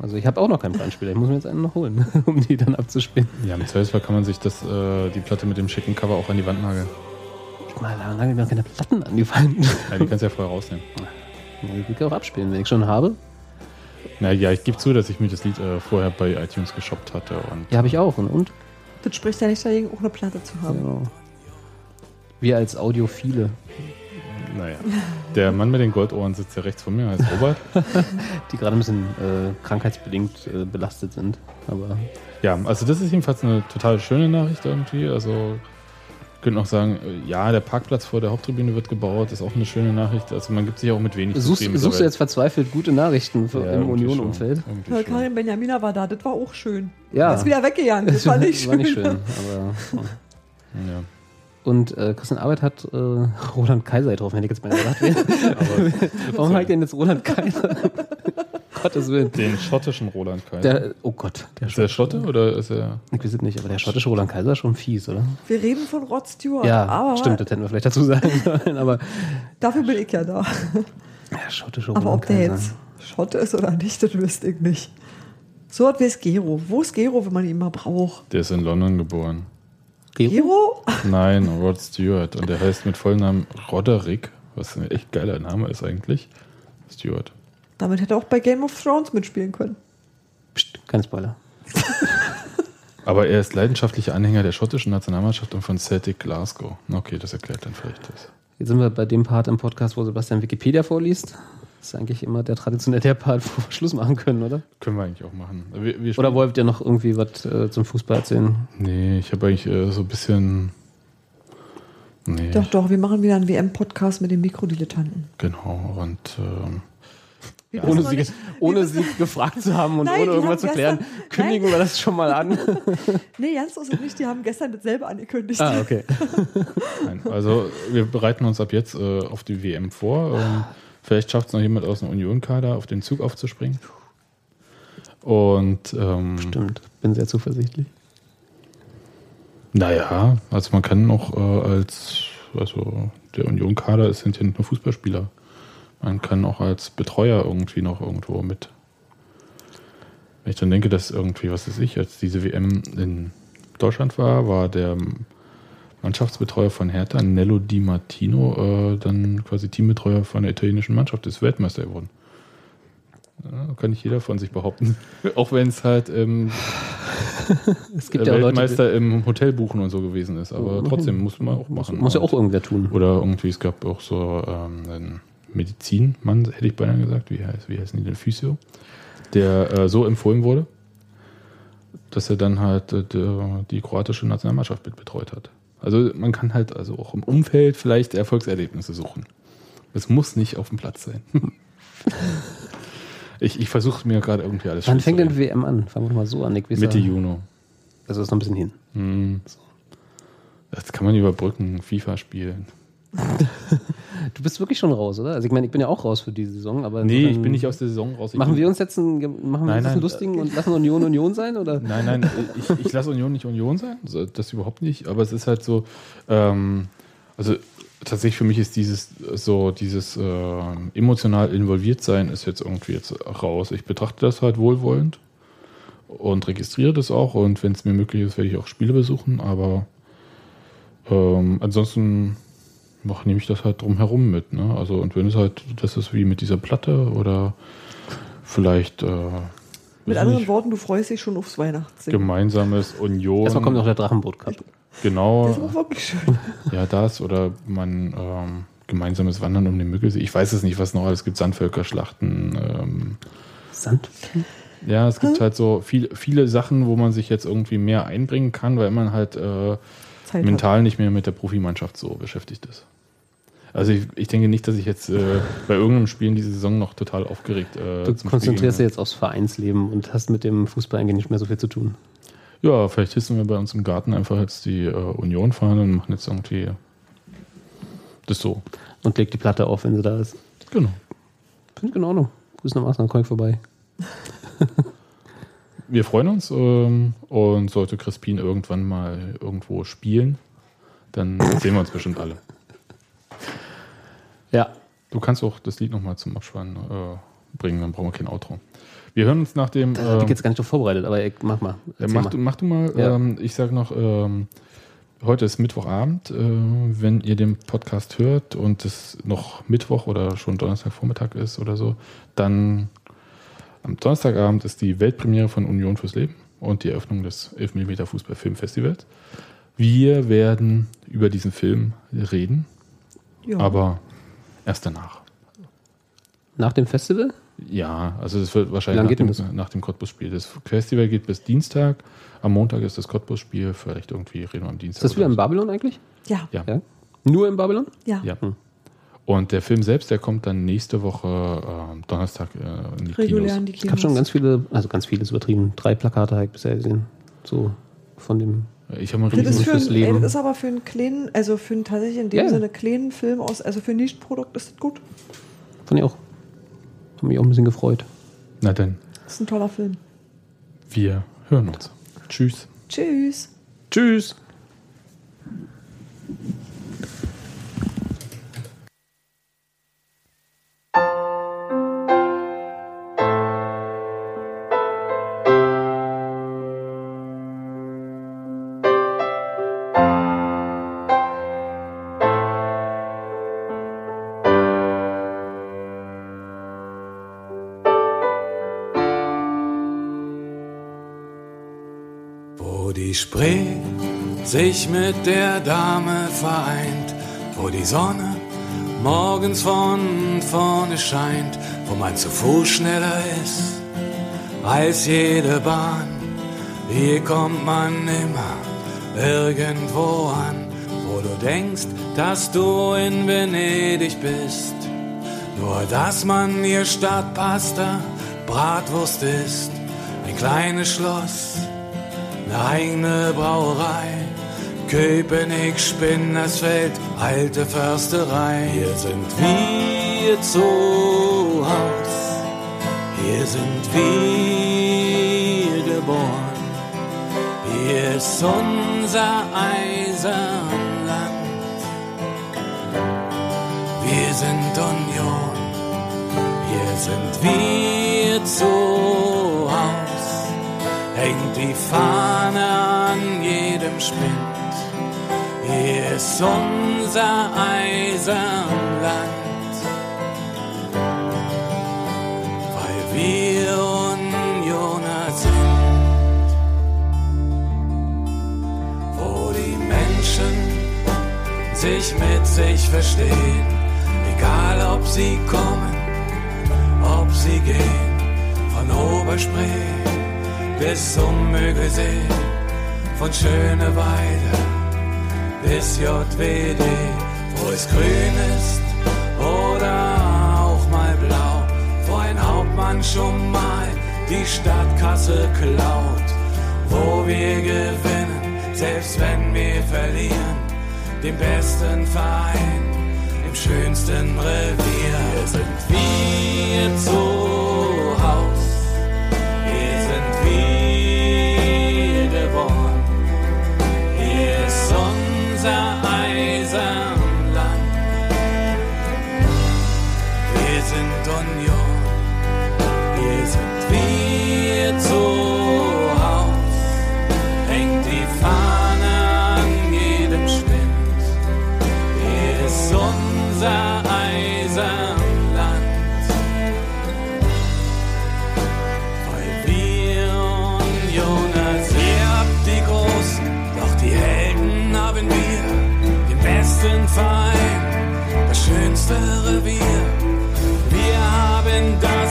Also ich habe auch noch keinen Plattenspieler, ich muss mir jetzt einen noch holen, um die dann abzuspielen. Ja, im Zweifelsfall kann man sich das, äh, die Platte mit dem schicken Cover auch an die Wand nageln. Mal lange mir keine Platten angefallen. Ja, die kannst du ja vorher rausnehmen. Die kann ich auch abspielen, wenn ich schon habe. Na ja, ich gebe zu, dass ich mir das Lied äh, vorher bei iTunes geshoppt hatte. Und Ja, habe ich auch. Und? und? Das spricht ja nicht dagegen, auch eine Platte zu haben. Genau. Wir als Audiophile, naja, der Mann mit den Goldohren sitzt ja rechts von mir, heißt Robert. die gerade ein bisschen äh, krankheitsbedingt äh, belastet sind. Aber Ja, also das ist jedenfalls eine total schöne Nachricht irgendwie. Also ich könnte noch sagen, äh, ja, der Parkplatz vor der Haupttribüne wird gebaut, ist auch eine schöne Nachricht. Also man gibt sich auch mit wenig suchst, zufrieden suchst du jetzt verzweifelt gute Nachrichten für, Ja, im Union-Umfeld? Karin Benjamina war da, das war auch schön. Ja. Ist wieder weggegangen, das war nicht schön. War nicht schön. Aber, Ja. Und äh, Christian Arbeit hat äh, Roland Kaiser getroffen, hätte ich jetzt mal gedacht. Warum habe ich denn jetzt Roland Kaiser? Gottes Willen. Den schottischen Roland Kaiser. Der, oh Gott, der ist der Schotte oder ist er. Ich weiß es nicht, aber der schottische Roland Kaiser ist schon fies, oder? Wir reden von Rod Stewart, Ja, aber stimmt, das hätten wir vielleicht dazu sagen sollen. Aber dafür bin ich ja da. der schottische Roland Aber ob der Kaiser. jetzt Schotte ist oder nicht, das wüsste ich nicht. So hat wie es Gero. Wo ist Gero, wenn man ihn mal braucht? Der ist in London geboren. Gero? Gero? Nein, Rod Stewart. Und der heißt mit Vollnamen Roderick, was ein echt geiler Name ist eigentlich. Stewart. Damit hätte er auch bei Game of Thrones mitspielen können. Psst, kein Spoiler. Aber er ist leidenschaftlicher Anhänger der schottischen Nationalmannschaft und von Celtic Glasgow. Okay, das erklärt dann vielleicht das. Jetzt sind wir bei dem Part im Podcast, wo Sebastian Wikipedia vorliest. Das ist eigentlich immer der traditionelle der Part, wo wir Schluss machen können, oder? Können wir eigentlich auch machen. Wir, wir Oder wollt ihr noch irgendwie was äh, zum Fußball erzählen? Nee, ich habe eigentlich äh, so ein bisschen. Nee, Doch, doch, wir machen wieder einen WM-Podcast mit den Mikrodilettanten. genau. Und ähm, Wir Ohne sie, nicht- ohne sie gefragt zu haben und Nein, ohne irgendwas zu klären, gestern- kündigen wir das schon mal an. Nee, ganz so ist nicht. Die haben gestern dasselbe angekündigt. ah, okay. nein, also wir bereiten uns ab jetzt äh, auf die WM vor. Ähm, vielleicht schafft es noch jemand aus dem Union-Kader auf den Zug aufzuspringen. Und ähm, Stimmt, bin sehr zuversichtlich. naja, also man kann noch äh, als, also der Union-Kader ist- sind ja nicht nur Fußballspieler. Man kann auch als Betreuer irgendwie noch irgendwo mit. Wenn ich dann denke, dass irgendwie, was weiß ich, als diese WM in Deutschland war, war der Mannschaftsbetreuer von Hertha, Nello Di Martino, äh, dann quasi Teambetreuer von der italienischen Mannschaft, ist Weltmeister geworden. Ja, kann nicht jeder von sich behaupten. auch wenn es halt ähm, Es gibt der ja Leute, Weltmeister im Hotel buchen und so gewesen ist. Aber Mhm. trotzdem muss man auch machen. muss ja auch irgendwer tun. Oder irgendwie, es gab auch so ähm, einen Medizinmann, hätte ich beinahe gesagt, wie, heißt, wie heißen die denn? Physio, der äh, so empfohlen wurde, dass er dann halt äh, die kroatische Nationalmannschaft mit betreut hat. Also man kann halt also auch im Umfeld vielleicht Erfolgserlebnisse suchen. Es muss nicht auf dem Platz sein. ich ich versuche mir gerade irgendwie alles Wann fängt denn. WM an? Fangen wir mal so an. Weiß Mitte Juni. Also ist noch ein bisschen hin. Hm. Das kann man überbrücken, FIFA spielen. Du bist wirklich schon raus, oder? Also ich meine, ich bin ja auch raus für diese Saison, aber Nee, ich bin nicht aus der Saison raus. Ich Machen wir uns jetzt einen, machen wir Nein, einen lustigen und lassen Union Union sein? Oder? Nein, nein, ich, ich lasse Union nicht Union sein, das überhaupt nicht, aber es ist halt so, ähm, also tatsächlich für mich ist dieses so dieses äh, emotional involviert sein ist jetzt irgendwie jetzt raus. Ich betrachte das halt wohlwollend und registriere das auch und wenn es mir möglich ist, werde ich auch Spiele besuchen, aber ähm, ansonsten mach, nehme ich das halt drumherum mit. Ne? Also und wenn es halt, das ist wie mit dieser Platte oder vielleicht äh, Mit anderen nicht, Worten, du freust dich schon aufs Weihnachtssingen. gemeinsames Union. Erstmal kommt noch der Drachenboot Cup. Genau, Das ist auch wirklich schön. ja, das oder man ähm, gemeinsames Wandern um den Müggelsee. Ich weiß es nicht, was noch alles gibt. Sandvölkerschlachten. Ähm, Sand? ja, es gibt halt so viel, viele Sachen, wo man sich jetzt irgendwie mehr einbringen kann, weil man halt äh, Zeit mental nicht mehr mit der Profimannschaft so beschäftigt ist. Also ich, ich denke nicht, dass ich jetzt äh, bei irgendeinem Spiel in dieser Saison noch total aufgeregt äh, Du zum konzentrierst dich jetzt aufs Vereinsleben und hast mit dem Fußball eigentlich nicht mehr so viel zu tun. Ja, vielleicht hissen wir bei uns im Garten einfach jetzt die äh, Union fahren und machen jetzt irgendwie das so. Und leg die Platte auf, wenn sie da ist. Genau. Finde ich in Ordnung. Grüße nach Maßnahmen, komm ich vorbei. Wir freuen uns ähm, und sollte Crispin irgendwann mal irgendwo spielen, dann sehen wir uns bestimmt alle. Ja. Du kannst auch das Lied nochmal zum Abspann äh, bringen, dann brauchen wir kein Outro. Wir hören uns nach dem. Da hab ich jetzt gar nicht drauf vorbereitet, aber ich, mach mal. Mach, mal. du, mach du mal. Ja. Ähm, ich sage noch, ähm, heute ist Mittwochabend. Äh, wenn ihr den Podcast hört und es noch Mittwoch oder schon Donnerstagvormittag ist oder so, dann am Donnerstagabend ist die Weltpremiere von Union fürs Leben und die Eröffnung des 11mm Fußball-Filmfestivals. Wir werden über diesen Film reden, Ja. aber erst danach. Nach dem Festival? Ja, also das wird wahrscheinlich nach dem, das? nach dem Cottbus-Spiel. Das Festival geht bis Dienstag. Am Montag ist das Cottbus-Spiel. Vielleicht irgendwie reden wir am Dienstag. Ist das wieder in Babylon eigentlich? ja. Ja. Ja. Nur in Babylon? Ja. ja. Und der Film selbst, der kommt dann nächste Woche äh, Donnerstag äh, in die Regulär in Kinos. die Es Kinos. gab schon ganz viele, also ganz viele ist übertrieben. Drei Plakate habe ich bisher gesehen. So von dem. Ich habe mal das ist, für fürs ein, Leben. ey, das ist aber für einen kleinen, also für einen tatsächlich in dem Ja. Sinne kleinen Film aus, also für ein Nischenprodukt ist das gut. Fand ich auch. Hat mich auch ein bisschen gefreut. Na dann, Das ist ein toller Film. wir hören uns. Tschüss. Tschüss. Tschüss. Sich mit der Dame vereint, wo die Sonne morgens von vorne scheint, wo man zu Fuß schneller ist als jede Bahn. Hier kommt man immer irgendwo an, wo du denkst, dass du in Venedig bist. Nur dass man hier Stadtpasta, Bratwurst isst, ein kleines Schloss, eine eigene Brauerei. Köpenick, Spinnersfeld, alte Försterei. Hier sind wir zu Haus, hier sind wir geboren. Hier ist unser Eisenland. Wir sind Union, hier sind wir zu Haus. Hängt die Fahne an jedem Spind. Hier ist unser Eisenland, weil wir Unioner sind. Wo die Menschen sich mit sich verstehen, egal ob sie kommen, ob sie gehen, von Oberspree bis zum Müggelsee, von Schöneweide bis JWD, wo es grün ist oder auch mal blau, wo ein Hauptmann schon mal die Stadtkasse klaut, wo wir gewinnen, selbst wenn wir verlieren, den besten Verein im schönsten Revier. Hier sind wir zu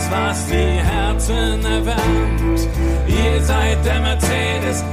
was die Herzen erwärmt. Ihr seid der Mercedes